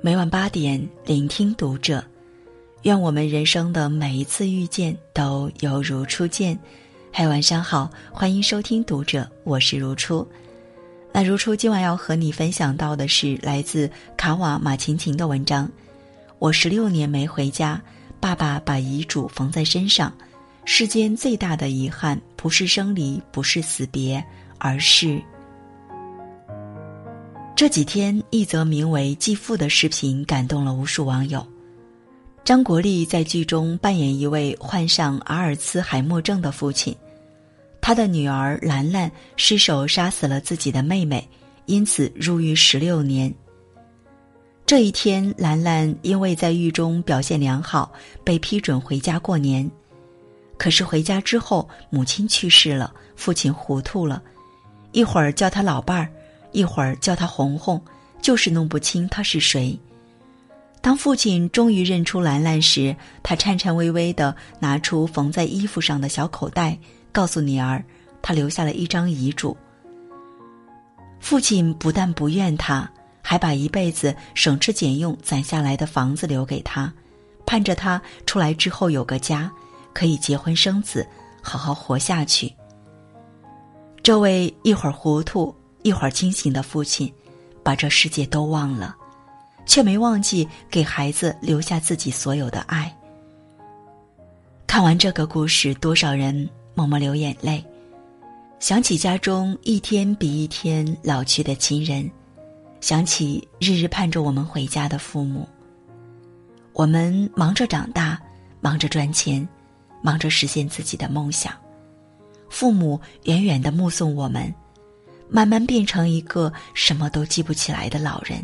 每晚八点，聆听读者。愿我们人生的每一次遇见都犹如初见。嗨，晚上好，欢迎收听读者，我是如初。那如初今晚要和你分享到的是来自卡瓦马琴琴的文章。我十六年没回家，爸爸把遗嘱缝在身上。世间最大的遗憾，不是生离，不是死别，而是……这几天，一则名为《继父》的视频感动了无数网友。张国立在剧中扮演一位患上阿尔茨海默症的父亲，他的女儿兰兰失手杀死了自己的妹妹，因此入狱十六年。这一天，兰兰因为在狱中表现良好，被批准回家过年。可是回家之后，母亲去世了，父亲糊涂了，一会儿叫他老伴儿。一会儿叫他红红，就是弄不清他是谁。当父亲终于认出兰兰时，他颤颤巍巍地拿出缝在衣服上的小口袋，告诉女儿，他留下了一张遗嘱。父亲不但不怨他，还把一辈子省吃俭用攒下来的房子留给他，盼着他出来之后有个家，可以结婚生子，好好活下去。这位一会儿糊涂。一会儿清醒的父亲，把这世界都忘了，却没忘记给孩子留下自己所有的爱。看完这个故事，多少人默默流眼泪，想起家中一天比一天老去的亲人，想起日日盼着我们回家的父母。我们忙着长大，忙着赚钱，忙着实现自己的梦想，父母远远的目送我们。慢慢变成一个什么都记不起来的老人。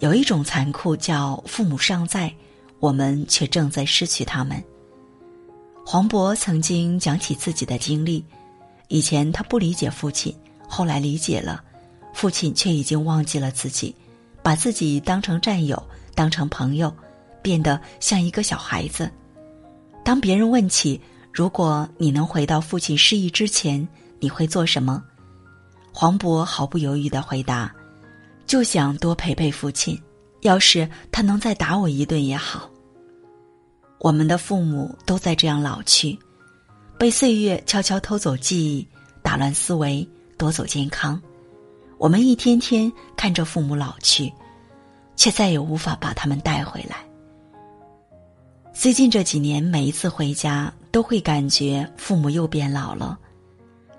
有一种残酷叫父母尚在，我们却正在失去他们。黄渤曾经讲起自己的经历：以前他不理解父亲，后来理解了，父亲却已经忘记了自己，把自己当成战友，当成朋友，变得像一个小孩子。当别人问起，如果你能回到父亲失忆之前，你会做什么？黄渤毫不犹豫的回答：“就想多陪陪父亲，要是他能再打我一顿也好。”我们的父母都在这样老去，被岁月悄悄偷走记忆，打乱思维，夺走健康。我们一天天看着父母老去，却再也无法把他们带回来。最近这几年，每一次回家，都会感觉父母又变老了，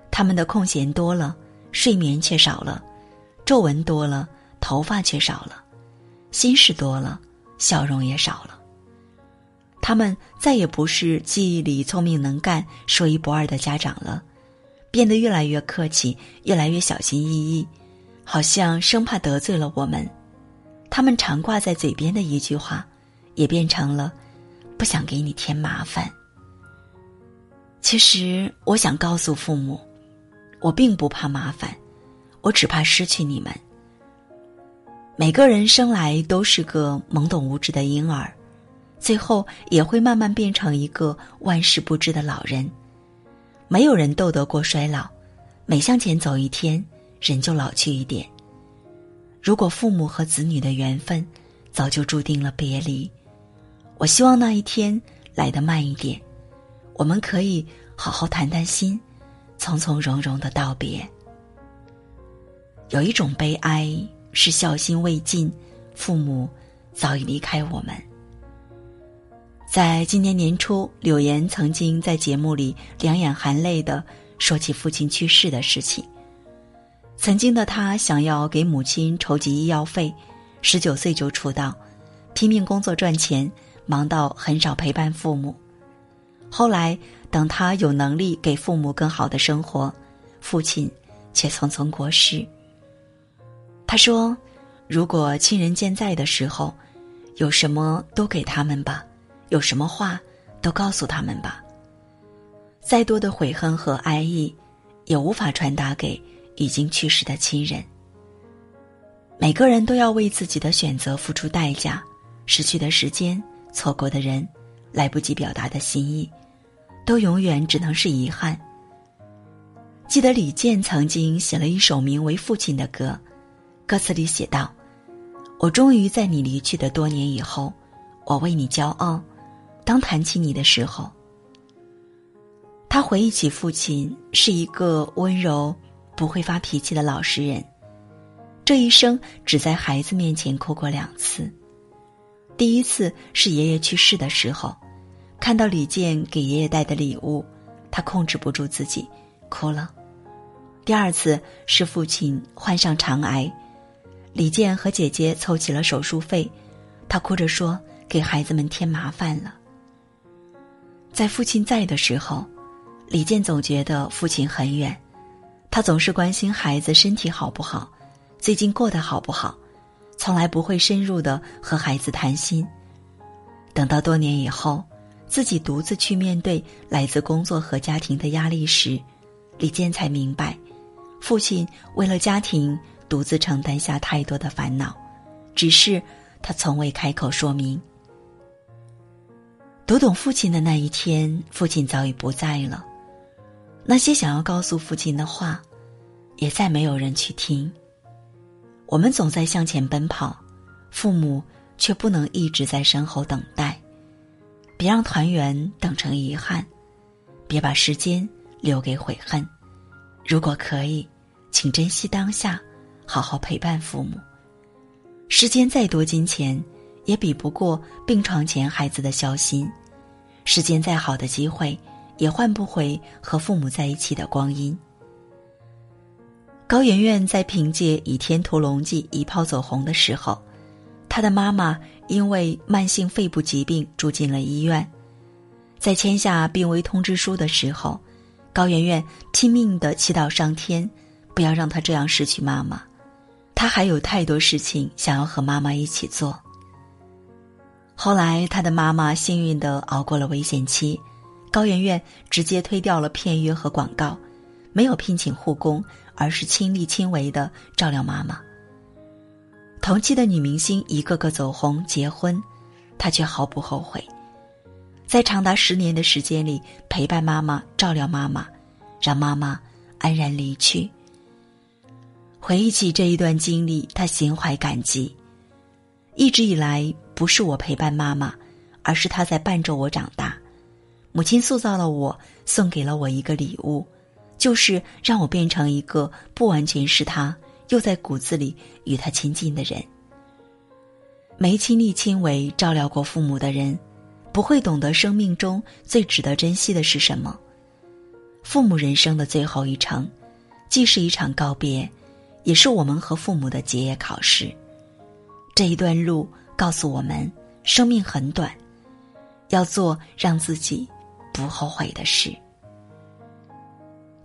他们的空闲多了。睡眠却少了，皱纹多了，头发却少了，心事多了，笑容也少了。他们再也不是记忆里聪明能干、说一不二的家长了，变得越来越客气，越来越小心翼翼，好像生怕得罪了我们。他们常挂在嘴边的一句话，也变成了“不想给你添麻烦”。其实，我想告诉父母。我并不怕麻烦，我只怕失去你们。每个人生来都是个懵懂无知的婴儿，最后也会慢慢变成一个万事不知的老人。没有人斗得过衰老，每向前走一天，人就老去一点。如果父母和子女的缘分早就注定了别离，我希望那一天来得慢一点，我们可以好好谈谈心。从从容容的道别。有一种悲哀是孝心未尽，父母早已离开我们。在今年年初，柳岩曾经在节目里两眼含泪的说起父亲去世的事情。曾经的他想要给母亲筹集医药费，十九岁就出道，拼命工作赚钱，忙到很少陪伴父母。后来。等他有能力给父母更好的生活，父亲却匆匆过世。他说：“如果亲人健在的时候，有什么都给他们吧，有什么话都告诉他们吧。再多的悔恨和哀意，也无法传达给已经去世的亲人。每个人都要为自己的选择付出代价，失去的时间，错过的人，来不及表达的心意。”都永远只能是遗憾。记得李健曾经写了一首名为《父亲》的歌，歌词里写道：“我终于在你离去的多年以后，我为你骄傲。当谈起你的时候，他回忆起父亲是一个温柔、不会发脾气的老实人。这一生只在孩子面前哭过两次。第一次是爷爷去世的时候，看到李健给爷爷带的礼物，他控制不住自己，哭了。第二次是父亲患上肠癌，李健和姐姐凑齐了手术费，他哭着说：“给孩子们添麻烦了。”在父亲在的时候，李健总觉得父亲很远，他总是关心孩子身体好不好，最近过得好不好，从来不会深入的和孩子谈心。等到多年以后，自己独自去面对来自工作和家庭的压力时，李健才明白，父亲为了家庭独自承担下太多的烦恼，只是他从未开口说明。读懂父亲的那一天，父亲早已不在了。那些想要告诉父亲的话，也再没有人去听。我们总在向前奔跑，父母却不能一直在身后等待。别让团圆等成遗憾，别把时间留给悔恨。如果可以，请珍惜当下，好好陪伴父母。世间再多金钱，也比不过病床前孩子的孝心。世间再好的机会，也换不回和父母在一起的光阴。高圆圆在凭借《倚天屠龙记》一炮走红的时候，她的妈妈因为慢性肺部疾病住进了医院。在签下病危通知书的时候，高圆圆拼命的祈祷上天，不要让她这样失去妈妈。她还有太多事情想要和妈妈一起做。后来，他的妈妈幸运的熬过了危险期，高圆圆直接推掉了片约和广告，没有聘请护工，而是亲力亲为的照料妈妈。同期的女明星一个个走红结婚，她却毫不后悔，在长达十年的时间里陪伴妈妈、照料妈妈，让妈妈安然离去。回忆起这一段经历，她心怀感激，一直以来。不是我陪伴妈妈，而是她在伴着我长大。母亲塑造了我，送给了我一个礼物，就是让我变成一个不完全是她，又在骨子里与他亲近的人。没亲力亲为照料过父母的人，不会懂得生命中最值得珍惜的是什么。父母人生的最后一程，既是一场告别，也是我们和父母的结业考试。这一段路。告诉我们，生命很短，要做让自己不后悔的事。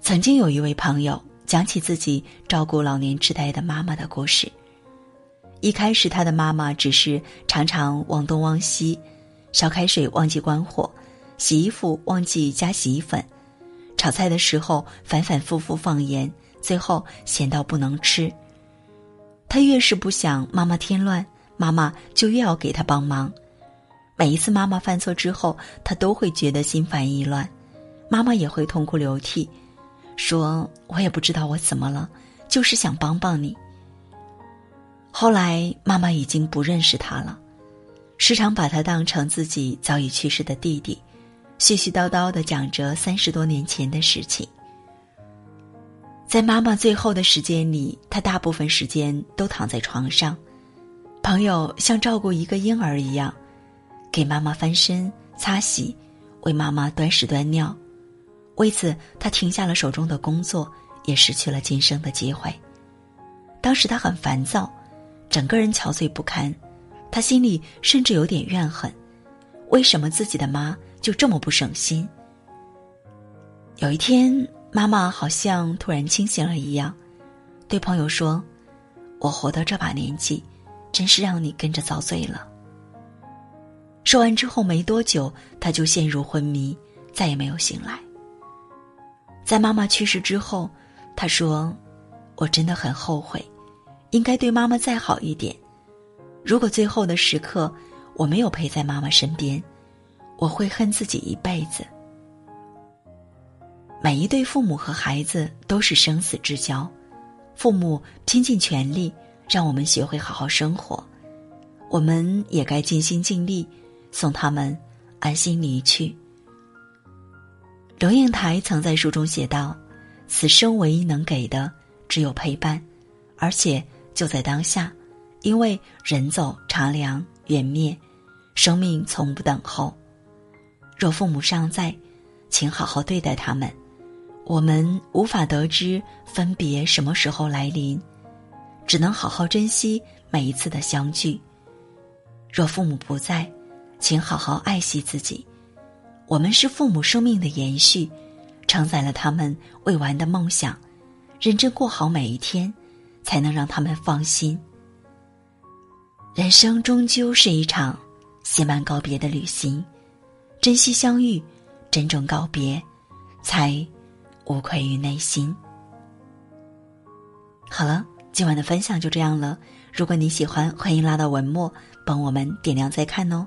曾经有一位朋友讲起自己照顾老年痴呆的妈妈的故事。一开始，他的妈妈只是常常忘东忘西，烧开水忘记关火，洗衣服忘记加洗衣粉，炒菜的时候反反复复放盐，最后咸到不能吃。他越是不想妈妈添乱。妈妈就越要给他帮忙，每一次妈妈犯错之后，他都会觉得心烦意乱，妈妈也会痛哭流涕，说：“我也不知道我怎么了，就是想帮帮你。”后来妈妈已经不认识他了，时常把他当成自己早已去世的弟弟，絮絮叨叨的讲着三十多年前的事情。在妈妈最后的时间里，他大部分时间都躺在床上。朋友像照顾一个婴儿一样，给妈妈翻身、擦洗，为妈妈端屎端尿。为此，他停下了手中的工作，也失去了晋升的机会。当时他很烦躁，整个人憔悴不堪，他心里甚至有点怨恨：为什么自己的妈就这么不省心？有一天，妈妈好像突然清醒了一样，对朋友说：“我活到这把年纪。”真是让你跟着遭罪了。说完之后没多久，他就陷入昏迷，再也没有醒来。在妈妈去世之后，他说：“我真的很后悔，应该对妈妈再好一点。如果最后的时刻我没有陪在妈妈身边，我会恨自己一辈子。”每一对父母和孩子都是生死之交，父母拼尽全力。让我们学会好好生活，我们也该尽心尽力，送他们安心离去。刘应台曾在书中写道：“此生唯一能给的，只有陪伴，而且就在当下，因为人走茶凉，缘灭，生命从不等候。若父母尚在，请好好对待他们。我们无法得知分别什么时候来临，只能好好珍惜每一次的相聚。若父母不在，请好好爱惜自己。”我们是父母生命的延续，承载了他们未完的梦想，认真过好每一天，才能让他们放心。人生终究是一场写满告别的旅行，珍惜相遇，珍重告别，才无愧于内心。好了，今晚的分享就这样了。如果你喜欢，欢迎拉到文末帮我们点亮再看哦。